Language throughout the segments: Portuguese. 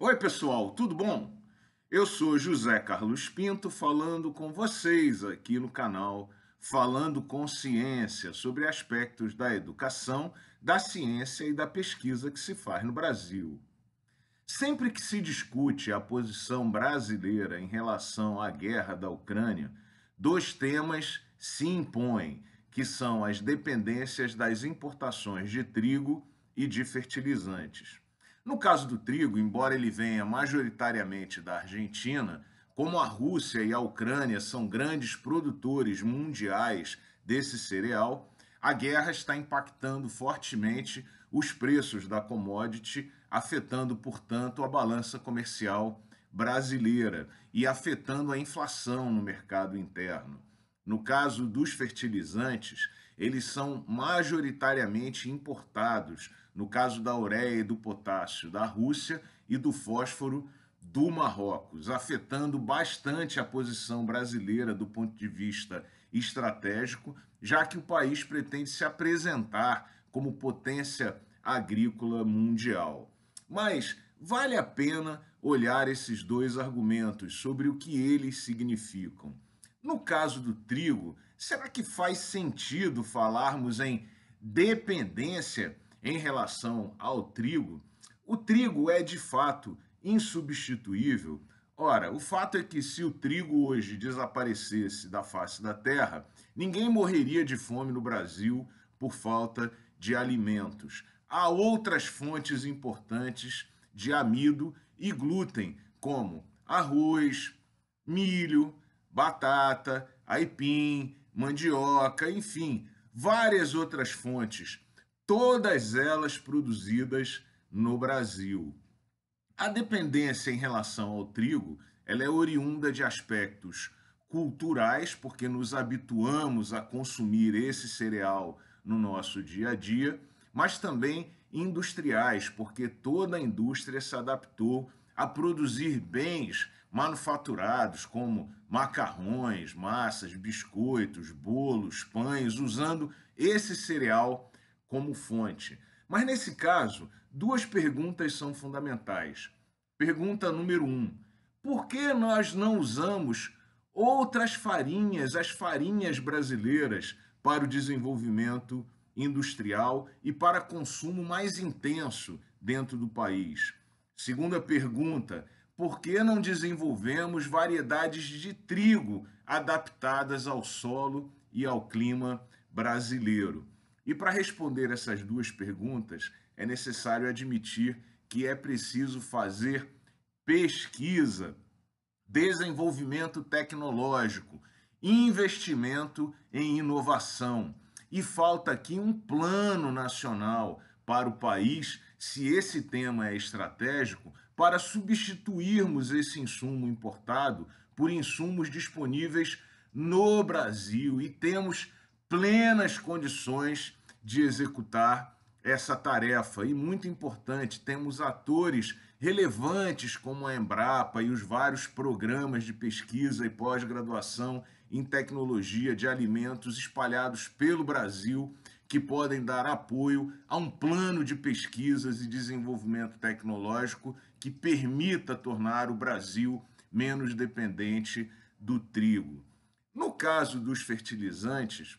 Oi, pessoal, tudo bom? Eu sou José Carlos Pinto falando com vocês aqui no canal Falando com Ciência sobre aspectos da educação, da ciência e da pesquisa que se faz no Brasil. Sempre que se discute a posição brasileira em relação à guerra da Ucrânia, dois temas se impõem, que são as dependências das importações de trigo e de fertilizantes. No caso do trigo, embora ele venha majoritariamente da Argentina, como a Rússia e a Ucrânia são grandes produtores mundiais desse cereal, a guerra está impactando fortemente os preços da commodity, afetando, portanto, a balança comercial brasileira e afetando a inflação no mercado interno. No caso dos fertilizantes, eles são majoritariamente importados, no caso da ureia e do potássio da Rússia e do fósforo do Marrocos, afetando bastante a posição brasileira do ponto de vista estratégico, já que o país pretende se apresentar como potência agrícola mundial. Mas vale a pena olhar esses dois argumentos sobre o que eles significam. No caso do trigo, será que faz sentido falarmos em dependência em relação ao trigo, o trigo é de fato insubstituível. Ora, o fato é que se o trigo hoje desaparecesse da face da terra, ninguém morreria de fome no Brasil por falta de alimentos. Há outras fontes importantes de amido e glúten, como arroz, milho, batata, aipim, mandioca, enfim, várias outras fontes todas elas produzidas no Brasil. A dependência em relação ao trigo, ela é oriunda de aspectos culturais, porque nos habituamos a consumir esse cereal no nosso dia a dia, mas também industriais, porque toda a indústria se adaptou a produzir bens manufaturados como macarrões, massas, biscoitos, bolos, pães, usando esse cereal como fonte. Mas nesse caso, duas perguntas são fundamentais. Pergunta número um: por que nós não usamos outras farinhas, as farinhas brasileiras, para o desenvolvimento industrial e para consumo mais intenso dentro do país? Segunda pergunta: por que não desenvolvemos variedades de trigo adaptadas ao solo e ao clima brasileiro? E para responder essas duas perguntas, é necessário admitir que é preciso fazer pesquisa, desenvolvimento tecnológico, investimento em inovação. E falta aqui um plano nacional para o país, se esse tema é estratégico, para substituirmos esse insumo importado por insumos disponíveis no Brasil e temos plenas condições de executar essa tarefa. E muito importante, temos atores relevantes como a Embrapa e os vários programas de pesquisa e pós-graduação em tecnologia de alimentos espalhados pelo Brasil que podem dar apoio a um plano de pesquisas e desenvolvimento tecnológico que permita tornar o Brasil menos dependente do trigo. No caso dos fertilizantes,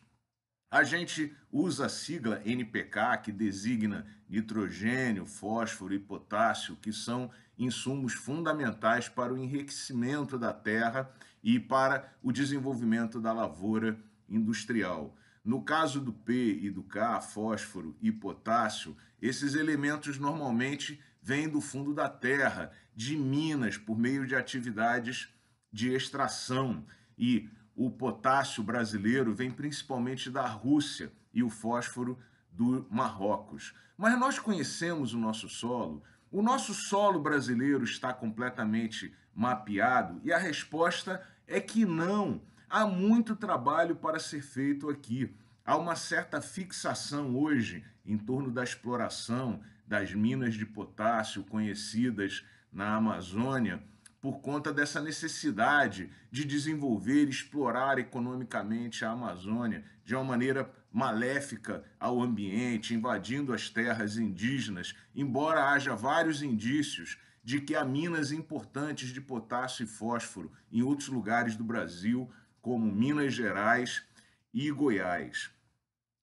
a gente usa a sigla NPK, que designa nitrogênio, fósforo e potássio, que são insumos fundamentais para o enriquecimento da terra e para o desenvolvimento da lavoura industrial. No caso do P e do K, fósforo e potássio, esses elementos normalmente vêm do fundo da terra, de minas, por meio de atividades de extração. E o potássio brasileiro vem principalmente da Rússia e o fósforo do Marrocos. Mas nós conhecemos o nosso solo. O nosso solo brasileiro está completamente mapeado e a resposta é que não. Há muito trabalho para ser feito aqui. Há uma certa fixação hoje em torno da exploração das minas de potássio conhecidas na Amazônia por conta dessa necessidade de desenvolver explorar economicamente a Amazônia de uma maneira maléfica ao ambiente, invadindo as terras indígenas, embora haja vários indícios de que há minas importantes de potássio e fósforo em outros lugares do Brasil, como Minas Gerais e Goiás.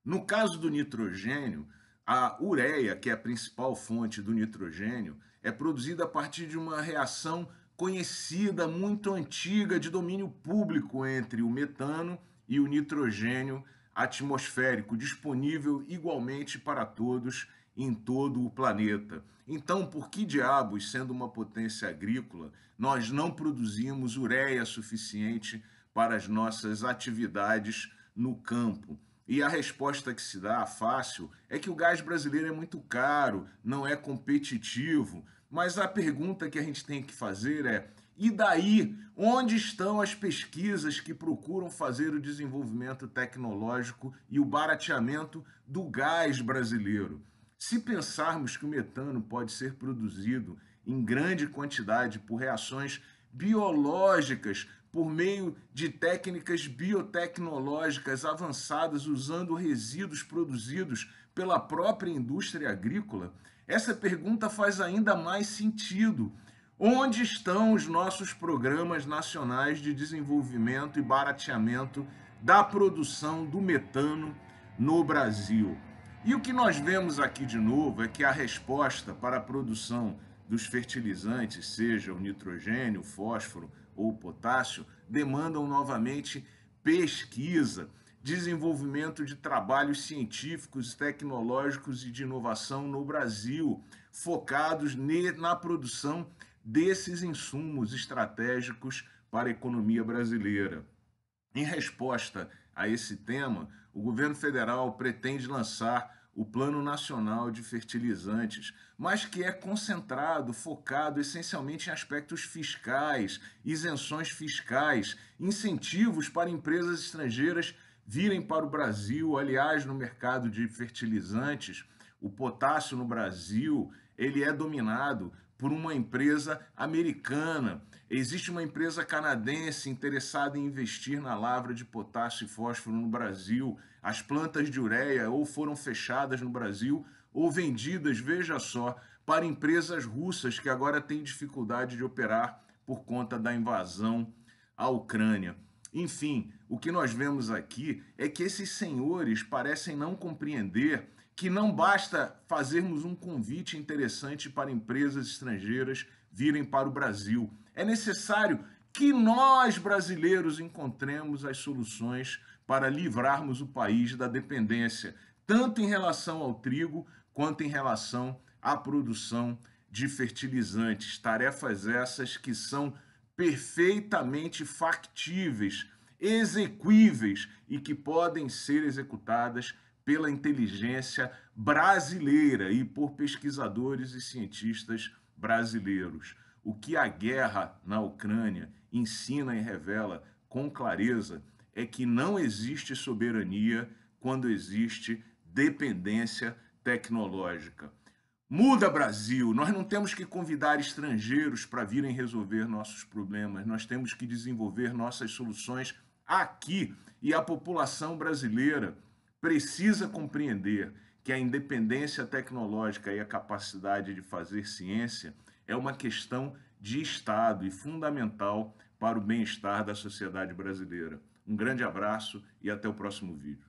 No caso do nitrogênio, a ureia, que é a principal fonte do nitrogênio, é produzida a partir de uma reação conhecida, muito antiga, de domínio público entre o metano e o nitrogênio atmosférico, disponível igualmente para todos em todo o planeta. Então, por que diabos, sendo uma potência agrícola, nós não produzimos ureia suficiente para as nossas atividades no campo? E a resposta que se dá fácil é que o gás brasileiro é muito caro, não é competitivo. Mas a pergunta que a gente tem que fazer é: e daí? Onde estão as pesquisas que procuram fazer o desenvolvimento tecnológico e o barateamento do gás brasileiro? Se pensarmos que o metano pode ser produzido em grande quantidade por reações biológicas, por meio de técnicas biotecnológicas avançadas usando resíduos produzidos pela própria indústria agrícola, essa pergunta faz ainda mais sentido. Onde estão os nossos programas nacionais de desenvolvimento e barateamento da produção do metano no Brasil? E o que nós vemos aqui de novo é que a resposta para a produção dos fertilizantes, seja o nitrogênio, o fósforo ou potássio, demandam novamente pesquisa, desenvolvimento de trabalhos científicos, tecnológicos e de inovação no Brasil, focados na produção desses insumos estratégicos para a economia brasileira. Em resposta a esse tema, o governo federal pretende lançar o Plano Nacional de Fertilizantes, mas que é concentrado, focado essencialmente em aspectos fiscais, isenções fiscais, incentivos para empresas estrangeiras virem para o Brasil. Aliás, no mercado de fertilizantes, o potássio no Brasil ele é dominado por uma empresa americana. Existe uma empresa canadense interessada em investir na lavra de potássio e fósforo no Brasil. As plantas de ureia ou foram fechadas no Brasil ou vendidas, veja só, para empresas russas que agora têm dificuldade de operar por conta da invasão à Ucrânia. Enfim, o que nós vemos aqui é que esses senhores parecem não compreender que não basta fazermos um convite interessante para empresas estrangeiras virem para o Brasil. É necessário que nós, brasileiros, encontremos as soluções para livrarmos o país da dependência, tanto em relação ao trigo quanto em relação à produção de fertilizantes. Tarefas essas que são perfeitamente factíveis, exequíveis e que podem ser executadas pela inteligência brasileira e por pesquisadores e cientistas brasileiros. O que a guerra na Ucrânia ensina e revela com clareza é que não existe soberania quando existe dependência tecnológica. Muda Brasil, nós não temos que convidar estrangeiros para virem resolver nossos problemas, nós temos que desenvolver nossas soluções aqui e a população brasileira precisa compreender que a independência tecnológica e a capacidade de fazer ciência é uma questão de Estado e fundamental para o bem-estar da sociedade brasileira. Um grande abraço e até o próximo vídeo.